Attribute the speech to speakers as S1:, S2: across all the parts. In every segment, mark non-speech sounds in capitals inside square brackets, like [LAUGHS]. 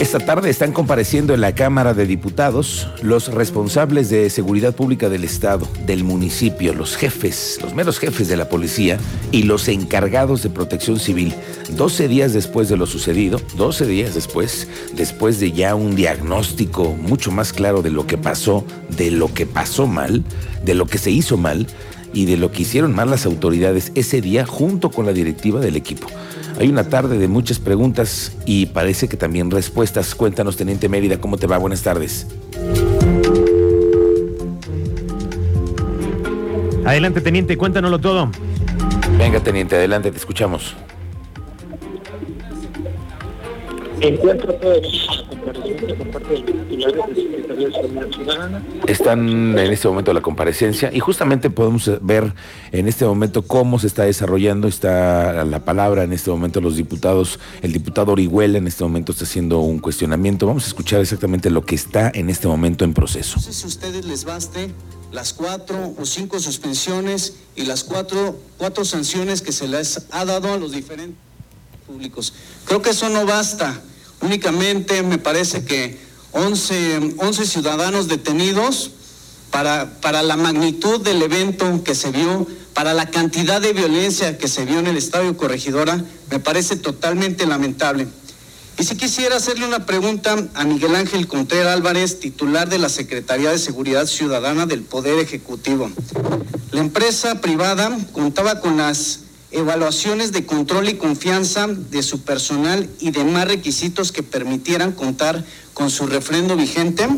S1: Esta tarde están compareciendo en la Cámara de Diputados los responsables de seguridad pública del Estado, del municipio, los jefes, los meros jefes de la policía y los encargados de protección civil. 12 días después de lo sucedido, 12 días después, después de ya un diagnóstico mucho más claro de lo que pasó, de lo que pasó mal, de lo que se hizo mal y de lo que hicieron mal las autoridades ese día junto con la directiva del equipo. Hay una tarde de muchas preguntas y parece que también respuestas. Cuéntanos, Teniente Mérida, ¿cómo te va? Buenas tardes.
S2: Adelante, Teniente, cuéntanoslo todo.
S1: Venga, Teniente, adelante, te escuchamos.
S3: Encuentro todo por parte del titular de Secretaría de Seguridad Ciudadana.
S1: Están en este momento la comparecencia y justamente podemos ver en este momento cómo se está desarrollando, está la palabra en este momento los diputados, el diputado Orihuela en este momento está haciendo un cuestionamiento. Vamos a escuchar exactamente lo que está en este momento en proceso.
S4: No sé si a ustedes les baste las cuatro o cinco suspensiones y las cuatro, cuatro sanciones que se les ha dado a los diferentes públicos. Creo que eso no basta. Únicamente me parece que 11, 11 ciudadanos detenidos para, para la magnitud del evento que se vio, para la cantidad de violencia que se vio en el Estadio Corregidora, me parece totalmente lamentable. Y si quisiera hacerle una pregunta a Miguel Ángel Contreras Álvarez, titular de la Secretaría de Seguridad Ciudadana del Poder Ejecutivo. La empresa privada contaba con las evaluaciones de control y confianza de su personal y demás requisitos que permitieran contar con su refrendo vigente?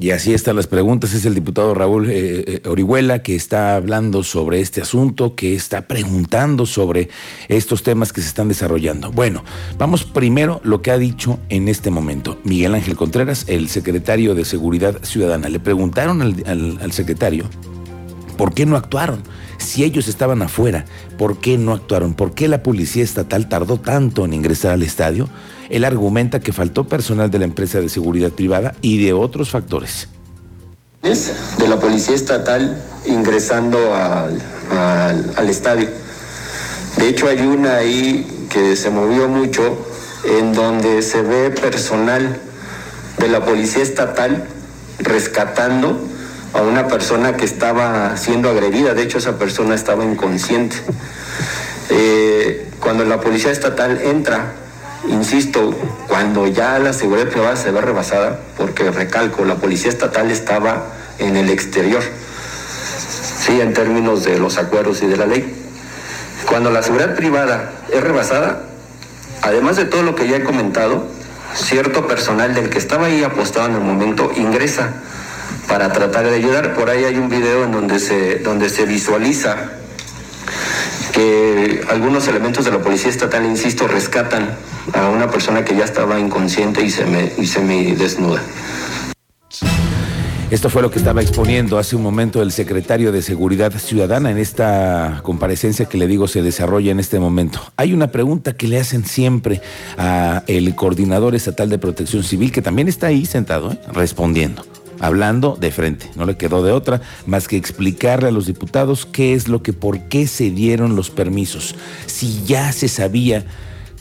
S1: Y así están las preguntas. Es el diputado Raúl eh, eh, Orihuela que está hablando sobre este asunto, que está preguntando sobre estos temas que se están desarrollando. Bueno, vamos primero lo que ha dicho en este momento Miguel Ángel Contreras, el secretario de Seguridad Ciudadana. Le preguntaron al, secretario por qué no actuaron. Si ellos estaban afuera, ¿por qué no actuaron? ¿Por qué la policía estatal tardó tanto en ingresar al estadio? Él argumenta que faltó personal de la empresa de seguridad privada y de otros factores.
S5: de la Policía Estatal ingresando al, al- al estadio. De hecho, hay una ahí que se movió mucho en donde se ve personal de la Policía Estatal rescatando a una persona que estaba siendo agredida. De hecho, esa persona estaba inconsciente. Eh, cuando la Policía Estatal entra, insisto, cuando ya la seguridad privada se ve rebasada, porque recalco, la Policía Estatal estaba en el exterior, sí, en términos de los acuerdos y de la ley. Cuando la seguridad privada es rebasada, además de todo lo que ya he comentado, cierto personal del que estaba ahí apostado en el momento ingresa para tratar de ayudar. Por ahí hay un video en donde se, donde se visualiza que algunos elementos de la policía estatal, insisto, rescatan a una persona que ya estaba inconsciente y se me, y se me desnuda.
S1: Esto fue lo que estaba exponiendo hace un momento el secretario de Seguridad Ciudadana en esta comparecencia que le digo se desarrolla en este momento. Hay una pregunta que le hacen siempre a el coordinador estatal de Protección Civil que también está ahí sentado, ¿eh? respondiendo, hablando de frente. No le quedó de otra más que explicarle a los diputados qué es lo que, por qué se dieron los permisos. Si ya se sabía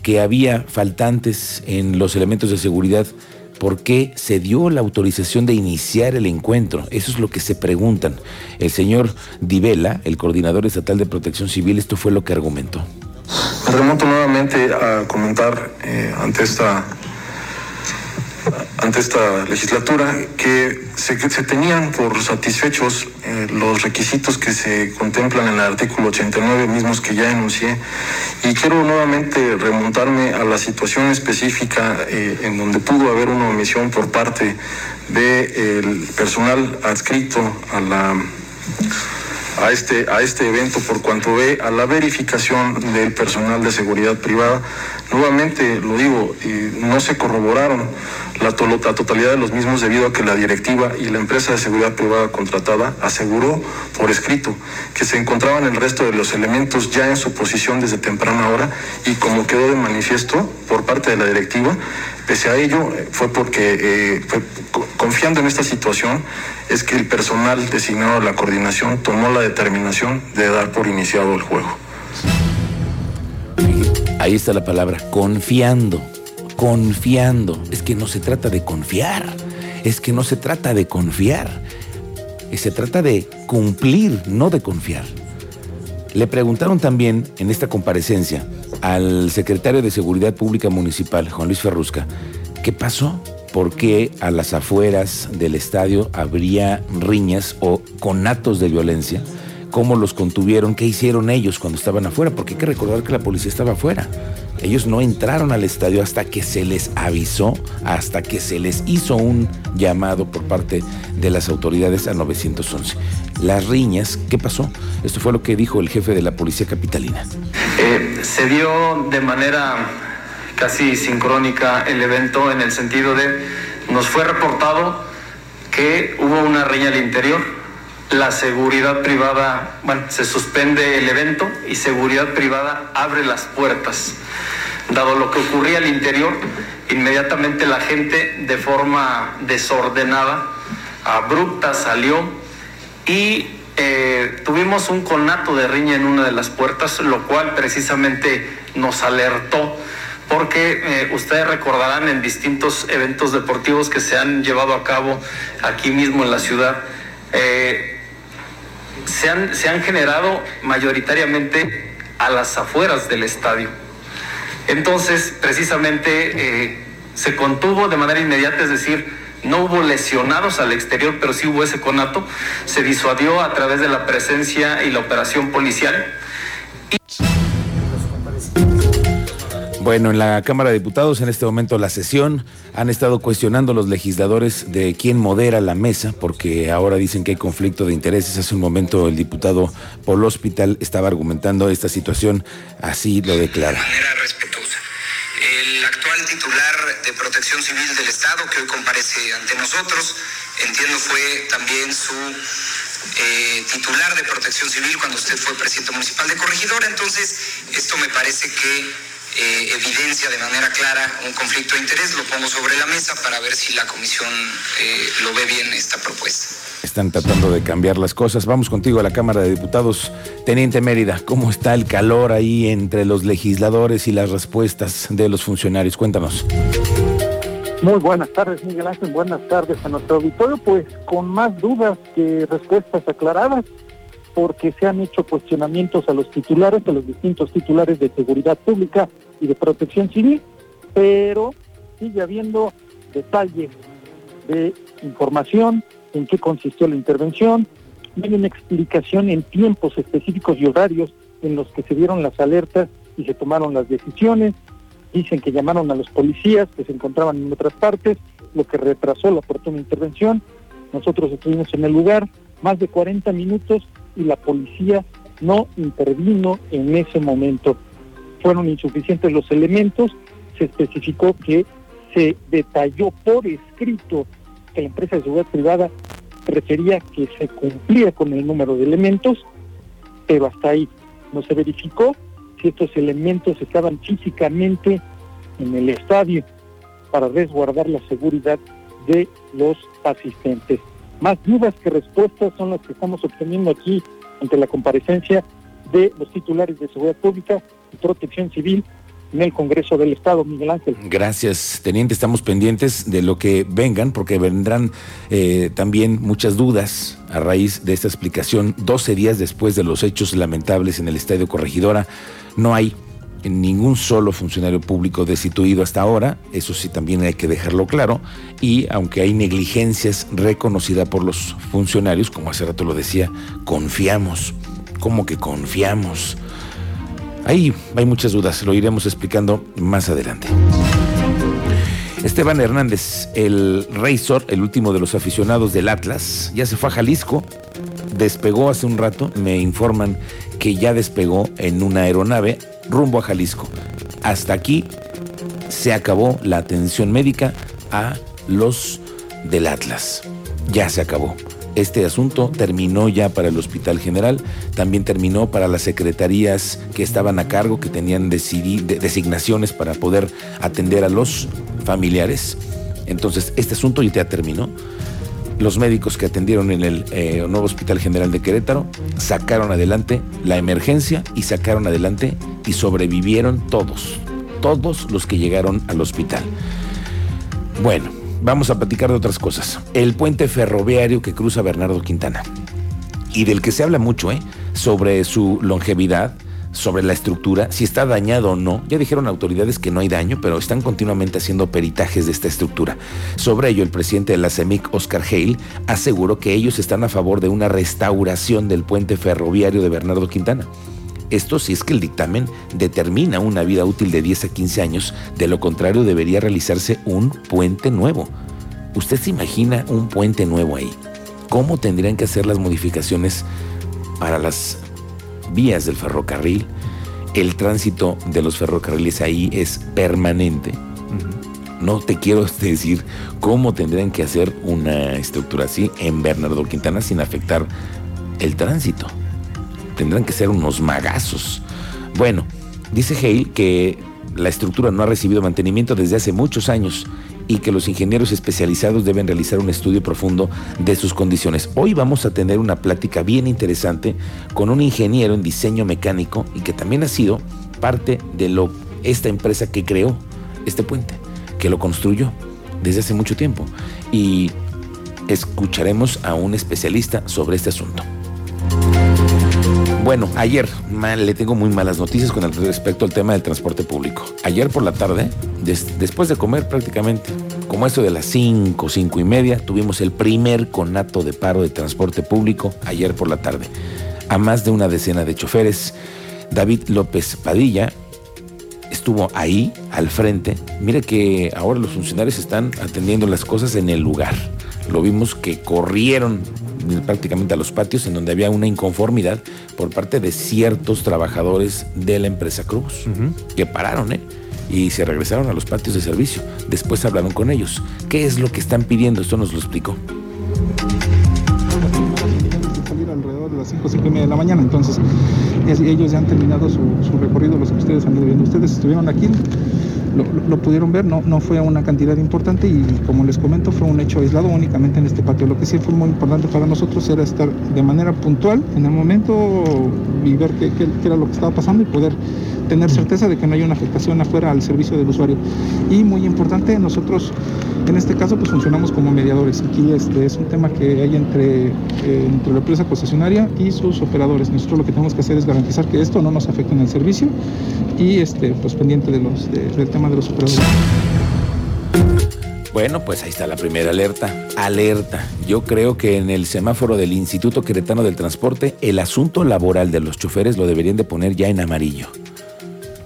S1: que había faltantes en los elementos de seguridad ¿Por qué se dio la autorización de iniciar el encuentro? Eso es lo que se preguntan. El señor Divela, el coordinador estatal de protección civil, esto fue lo que argumentó.
S6: Me remonto nuevamente a comentar eh, ante esta ante esta legislatura que se, tenían por satisfechos eh, los requisitos que se contemplan en el artículo 89 mismos que ya enuncié. Y quiero nuevamente remontarme a la situación específica eh, en donde pudo haber una omisión por parte del personal adscrito a la a este, a este evento por cuanto ve a la verificación del personal de seguridad privada Nuevamente lo digo, no se corroboraron la, totalidad de los mismos debido a que la directiva y la empresa de seguridad privada contratada aseguró por escrito que se encontraban el resto de los elementos ya en su posición desde temprana hora y como quedó de manifiesto por parte de la directiva, pese a ello fue porque eh, confiando en esta situación es que el personal designado a la coordinación tomó la determinación de dar por iniciado el juego.
S1: Ahí está la palabra, confiando confiando. Es que no se trata de confiar, es que no se trata de confiar, se trata de cumplir, no de confiar. Le preguntaron también en esta comparecencia al secretario de Seguridad Pública Municipal, Juan Luis Ferrusca, ¿qué pasó? ¿Por qué a las afueras del estadio habría riñas o conatos de violencia? ¿Cómo los contuvieron? ¿Qué hicieron ellos cuando estaban afuera? Porque hay que recordar que la policía estaba afuera. Ellos no entraron al estadio hasta que se les avisó, hasta que se les hizo un llamado por parte de las autoridades a 911. Las riñas, ¿qué pasó? Esto fue lo que dijo el jefe de la policía capitalina.
S7: Eh, se dio de manera casi sincrónica el evento en el sentido de, nos fue reportado que hubo una riña al interior, la seguridad privada, bueno, se suspende el evento y seguridad privada abre las puertas. Dado lo que ocurría al interior, inmediatamente la gente de forma desordenada, abrupta salió y eh, tuvimos un conato de riña en una de las puertas, lo cual precisamente nos alertó porque eh, ustedes recordarán en distintos eventos deportivos que se han llevado a cabo aquí mismo en la ciudad, eh, se, han, se han generado mayoritariamente a las afueras del estadio. Entonces, precisamente eh, se contuvo de manera inmediata, es decir, no hubo lesionados al exterior, pero sí hubo ese conato. Se disuadió a través de la presencia y la operación policial.
S1: Bueno, en la Cámara de Diputados, en este momento la sesión, han estado cuestionando los legisladores de quién modera la mesa, porque ahora dicen que hay conflicto de intereses. Hace un momento el diputado Paul Hospital estaba argumentando esta situación, así lo declara.
S8: De manera respetuosa. El actual titular de Protección Civil del Estado, que hoy comparece ante nosotros, entiendo fue también su eh, titular de Protección Civil cuando usted fue presidente municipal de Corregidora. Entonces, esto me parece que eh, evidencia de manera clara un conflicto de interés, lo pongo sobre la mesa para ver si la comisión eh, lo ve bien esta propuesta.
S1: Están tratando de cambiar las cosas. Vamos contigo a la Cámara de Diputados. Teniente Mérida, ¿cómo está el calor ahí entre los legisladores y las respuestas de los funcionarios? Cuéntanos.
S9: Muy buenas tardes, Miguel Ángel. Buenas tardes a nuestro auditorio. Pues con más dudas que respuestas aclaradas porque se han hecho cuestionamientos a los titulares, a los distintos titulares de seguridad pública y de protección civil, pero sigue habiendo detalles de información, en qué consistió la intervención, hay una explicación en tiempos específicos y horarios en los que se dieron las alertas y se tomaron las decisiones, dicen que llamaron a los policías que se encontraban en otras partes, lo que retrasó la oportuna intervención, nosotros estuvimos en el lugar más de 40 minutos y la policía no intervino en ese momento. Fueron insuficientes los elementos, se especificó que se detalló por escrito que la empresa de seguridad privada refería que se cumplía con el número de elementos, pero hasta ahí no se verificó si estos elementos estaban físicamente en el estadio para resguardar la seguridad de los asistentes. Más dudas que respuestas son las que estamos obteniendo aquí ante la comparecencia de los titulares de Seguridad Pública y Protección Civil en el Congreso del Estado, Miguel Ángel.
S1: Gracias, teniente. Estamos pendientes de lo que vengan, porque vendrán eh, también muchas dudas a raíz de esta explicación. 12 días después de los hechos lamentables en el Estadio Corregidora, no hay ningún solo funcionario público destituido hasta ahora, eso sí también hay que dejarlo claro, y aunque hay negligencias reconocidas por los funcionarios, como hace rato lo decía, confiamos, ¿cómo que confiamos? Ahí hay muchas dudas, lo iremos explicando más adelante. Esteban Hernández, el Razor, el último de los aficionados del Atlas, ya se fue a Jalisco, despegó hace un rato, me informan que ya despegó en una aeronave rumbo a Jalisco. Hasta aquí Se acabó la atención médica a los del Atlas. Ya se acabó. Este asunto terminó ya para el Hospital General, también terminó para las secretarías que estaban a cargo, que tenían designaciones para poder atender a los familiares. Entonces, este asunto ya terminó. Los médicos que atendieron en el eh, nuevo Hospital General de Querétaro sacaron adelante la emergencia y sacaron adelante y sobrevivieron todos, todos los que llegaron al hospital. Bueno, vamos a platicar de otras cosas. El puente ferroviario que cruza Bernardo Quintana y del que se habla mucho, ¿eh? Sobre su longevidad, sobre la estructura, si está dañado o no. Ya dijeron autoridades que no hay daño, pero están continuamente haciendo peritajes de esta estructura. Sobre ello, el presidente de la CEMIC, Oscar Hale, aseguró que ellos están a favor de una restauración del puente ferroviario de Bernardo Quintana. Esto si es que el dictamen determina una vida útil de 10 a 15 años, de lo contrario debería realizarse un puente nuevo. ¿Usted se imagina un puente nuevo ahí? ¿Cómo tendrían que hacer las modificaciones para las vías del ferrocarril? El tránsito de los ferrocarriles ahí es permanente. No te quiero [LAUGHS] decir cómo tendrían que hacer una estructura así en Bernardo Quintana sin afectar el tránsito tendrán que ser unos magazos. Bueno, dice Hale que la estructura no ha recibido mantenimiento desde hace muchos años y que los ingenieros especializados deben realizar un estudio profundo de sus condiciones. Hoy vamos a tener una plática bien interesante con un ingeniero en diseño mecánico y que también ha sido parte de lo, esta empresa que creó este puente, que lo construyó desde hace mucho tiempo. Y escucharemos a un especialista sobre este asunto. Bueno, ayer le tengo muy malas noticias con respecto al tema del transporte público. Ayer por la tarde, después de comer prácticamente, como eso de las 5, 5 y media, tuvimos el primer conato de paro de transporte público ayer por la tarde. A más de una decena de choferes, David López Padilla estuvo ahí al frente. Mire que ahora los funcionarios están atendiendo las cosas en el lugar. Lo vimos que corrieron prácticamente a los patios en donde había una inconformidad por parte de ciertos trabajadores de la empresa Cruz, que pararon, ¿eh? Y se regresaron a los patios de servicio. Después hablaron con ellos. ¿Qué es lo que están pidiendo? Esto nos lo explicó.
S10: alrededor de las 5, 5 y media de la mañana, entonces ellos ya han terminado su, su recorrido, los que ustedes han ido viendo. Ustedes estuvieron aquí, lo, pudieron ver, no, no fue una cantidad importante y como les comento fue un hecho aislado únicamente en este patio. Lo que sí fue muy importante para nosotros era estar de manera puntual en el momento y ver qué, qué era lo que estaba pasando y poder tener certeza de que no hay una afectación afuera al servicio del usuario. Y muy importante, nosotros en este caso pues funcionamos como mediadores. Aquí este es un tema que hay entre, eh, entre la empresa concesionaria y sus operadores. Nosotros lo que tenemos que hacer es garantizar que esto no nos afecte en el servicio y este pues pendiente de del tema de los operadores.
S1: Bueno, pues ahí está la primera alerta. Alerta. Yo creo que en el semáforo del Instituto Queretano del Transporte, el asunto laboral de los choferes lo deberían de poner ya en amarillo.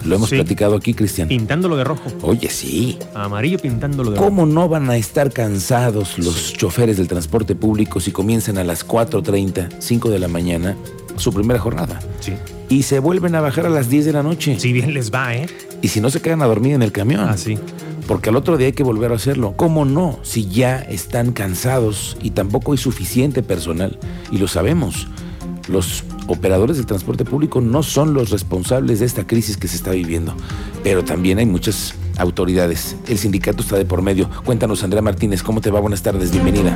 S1: Lo hemos platicado aquí, Cristian.
S2: Pintándolo de rojo.
S1: Oye, sí.
S2: Amarillo pintándolo de
S1: rojo. ¿Cómo no van a estar cansados los choferes del transporte público si comienzan a las 4.30, 5 de la mañana su primera jornada?
S2: Sí.
S1: Y se vuelven a bajar a las 10 de la noche.
S2: Si bien les va, ¿eh?
S1: Y si no se quedan a dormir en el camión.
S2: Ah, sí.
S1: Porque al otro día hay que volver a hacerlo. ¿Cómo no? Si ya están cansados y tampoco hay suficiente personal. Y lo sabemos. Los operadores del transporte público no son los responsables de esta crisis que se está viviendo, pero también hay muchas autoridades. El sindicato está de por medio. Cuéntanos, Andrea Martínez, ¿cómo te va? Buenas tardes, bienvenida.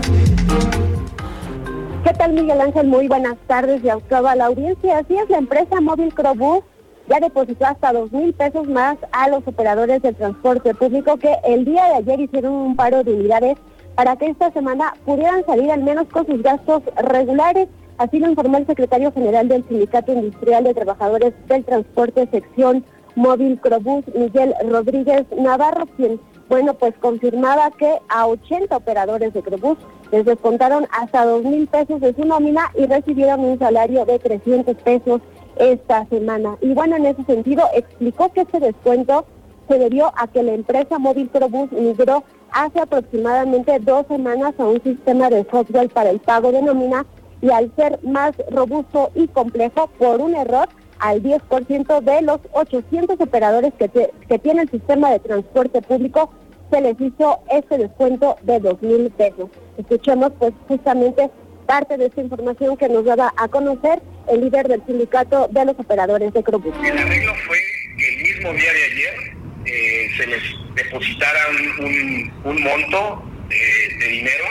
S11: ¿Qué tal, Miguel Ángel? Muy buenas tardes y a la audiencia. Así es, la empresa Móvil Crobús ya depositó hasta dos mil pesos más a los operadores del transporte público que el día de ayer hicieron un paro de unidades para que esta semana pudieran salir al menos con sus gastos regulares. Así lo informó el secretario general del Sindicato Industrial de Trabajadores del Transporte Sección Móvil Crobús, Miguel Rodríguez Navarro, quien, bueno, pues confirmaba que a 80 operadores de Crobús les descontaron hasta 2 mil pesos de su nómina y recibieron un salario de 300 pesos esta semana. Y bueno, en ese sentido, explicó que este descuento se debió a que la empresa Móvil Crobús migró hace aproximadamente dos semanas a un sistema de software para el pago de nómina y al ser más robusto y complejo por un error, al 10% de los 800 operadores que, que tiene el sistema de transporte público, se les hizo este descuento de dos mil pesos. Escuchemos pues justamente parte de esta información que nos daba a conocer el líder del sindicato de los operadores de Crobús.
S12: El arreglo fue que el mismo día de ayer eh, se les depositara un, monto de, dinero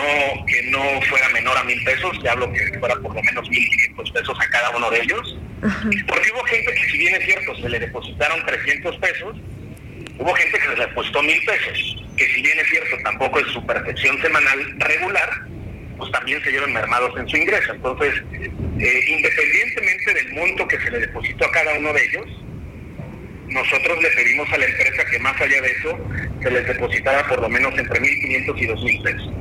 S12: no que no fuera menor a mil pesos, ya hablo que fuera por lo menos mil quinientos pesos a cada uno de ellos, porque hubo gente que si bien es cierto se le depositaron 300 pesos, hubo gente que se le depositó mil pesos, que si bien es cierto tampoco es su percepción semanal regular, pues también se vieron mermados en su ingreso. Entonces, eh, independientemente del monto que se le depositó a cada uno de ellos, nosotros le pedimos a la empresa que más allá de eso se les depositara por lo menos entre 1.500 y 2.000 pesos.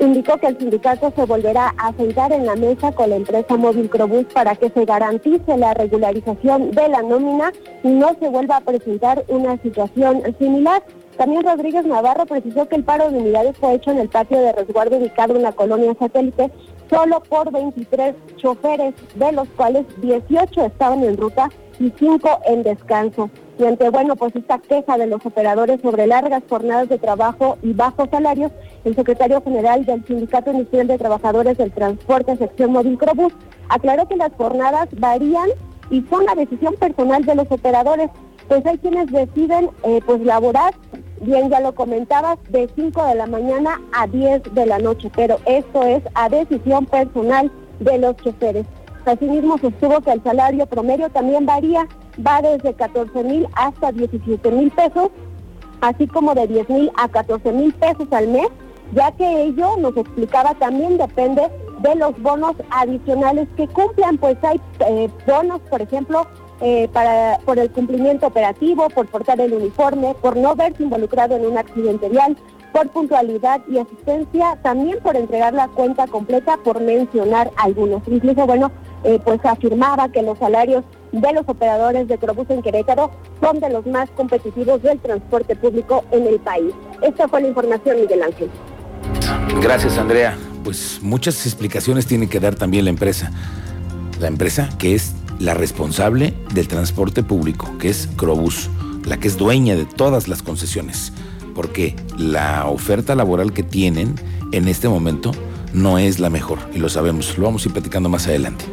S11: Indicó que el sindicato se volverá a sentar en la mesa con la empresa Móvil Crobús para que se garantice la regularización de la nómina y no se vuelva a presentar una situación similar. También Rodríguez Navarro precisó que el paro de unidades fue hecho en el patio de resguardo ubicado en la colonia satélite solo por 23 choferes, de los cuales 18 estaban en ruta y 5 en descanso. Y bueno, pues esta queja de los operadores sobre largas jornadas de trabajo y bajos salarios, el secretario general del Sindicato Inicial de Trabajadores del Transporte, sección móvil Crobús, aclaró que las jornadas varían y son la decisión personal de los operadores, pues hay quienes deciden eh, pues laborar bien ya lo comentabas, de 5 de la mañana a 10 de la noche, pero esto es a decisión personal de los choferes. Asimismo, sostuvo que el salario promedio también varía, va desde 14 mil hasta 17 mil pesos, así como de 10 mil a 14 mil pesos al mes, ya que ello, nos explicaba, también depende de los bonos adicionales que cumplan, pues hay eh, bonos, por ejemplo, eh, para, por el cumplimiento operativo, por portar el uniforme, por no verse involucrado en un accidente vial, por puntualidad y asistencia, también por entregar la cuenta completa, por mencionar algunos. Incluso, bueno, eh, pues afirmaba que los salarios de los operadores de Crobús en Querétaro son de los más competitivos del transporte público en el país. Esta fue la información, Miguel Ángel.
S1: Gracias, Andrea. Pues muchas explicaciones tiene que dar también la empresa. La empresa que es la responsable del transporte público, que es Crobús, la que es dueña de todas las concesiones, porque la oferta laboral que tienen en este momento no es la mejor, y lo sabemos, lo vamos a ir platicando más adelante.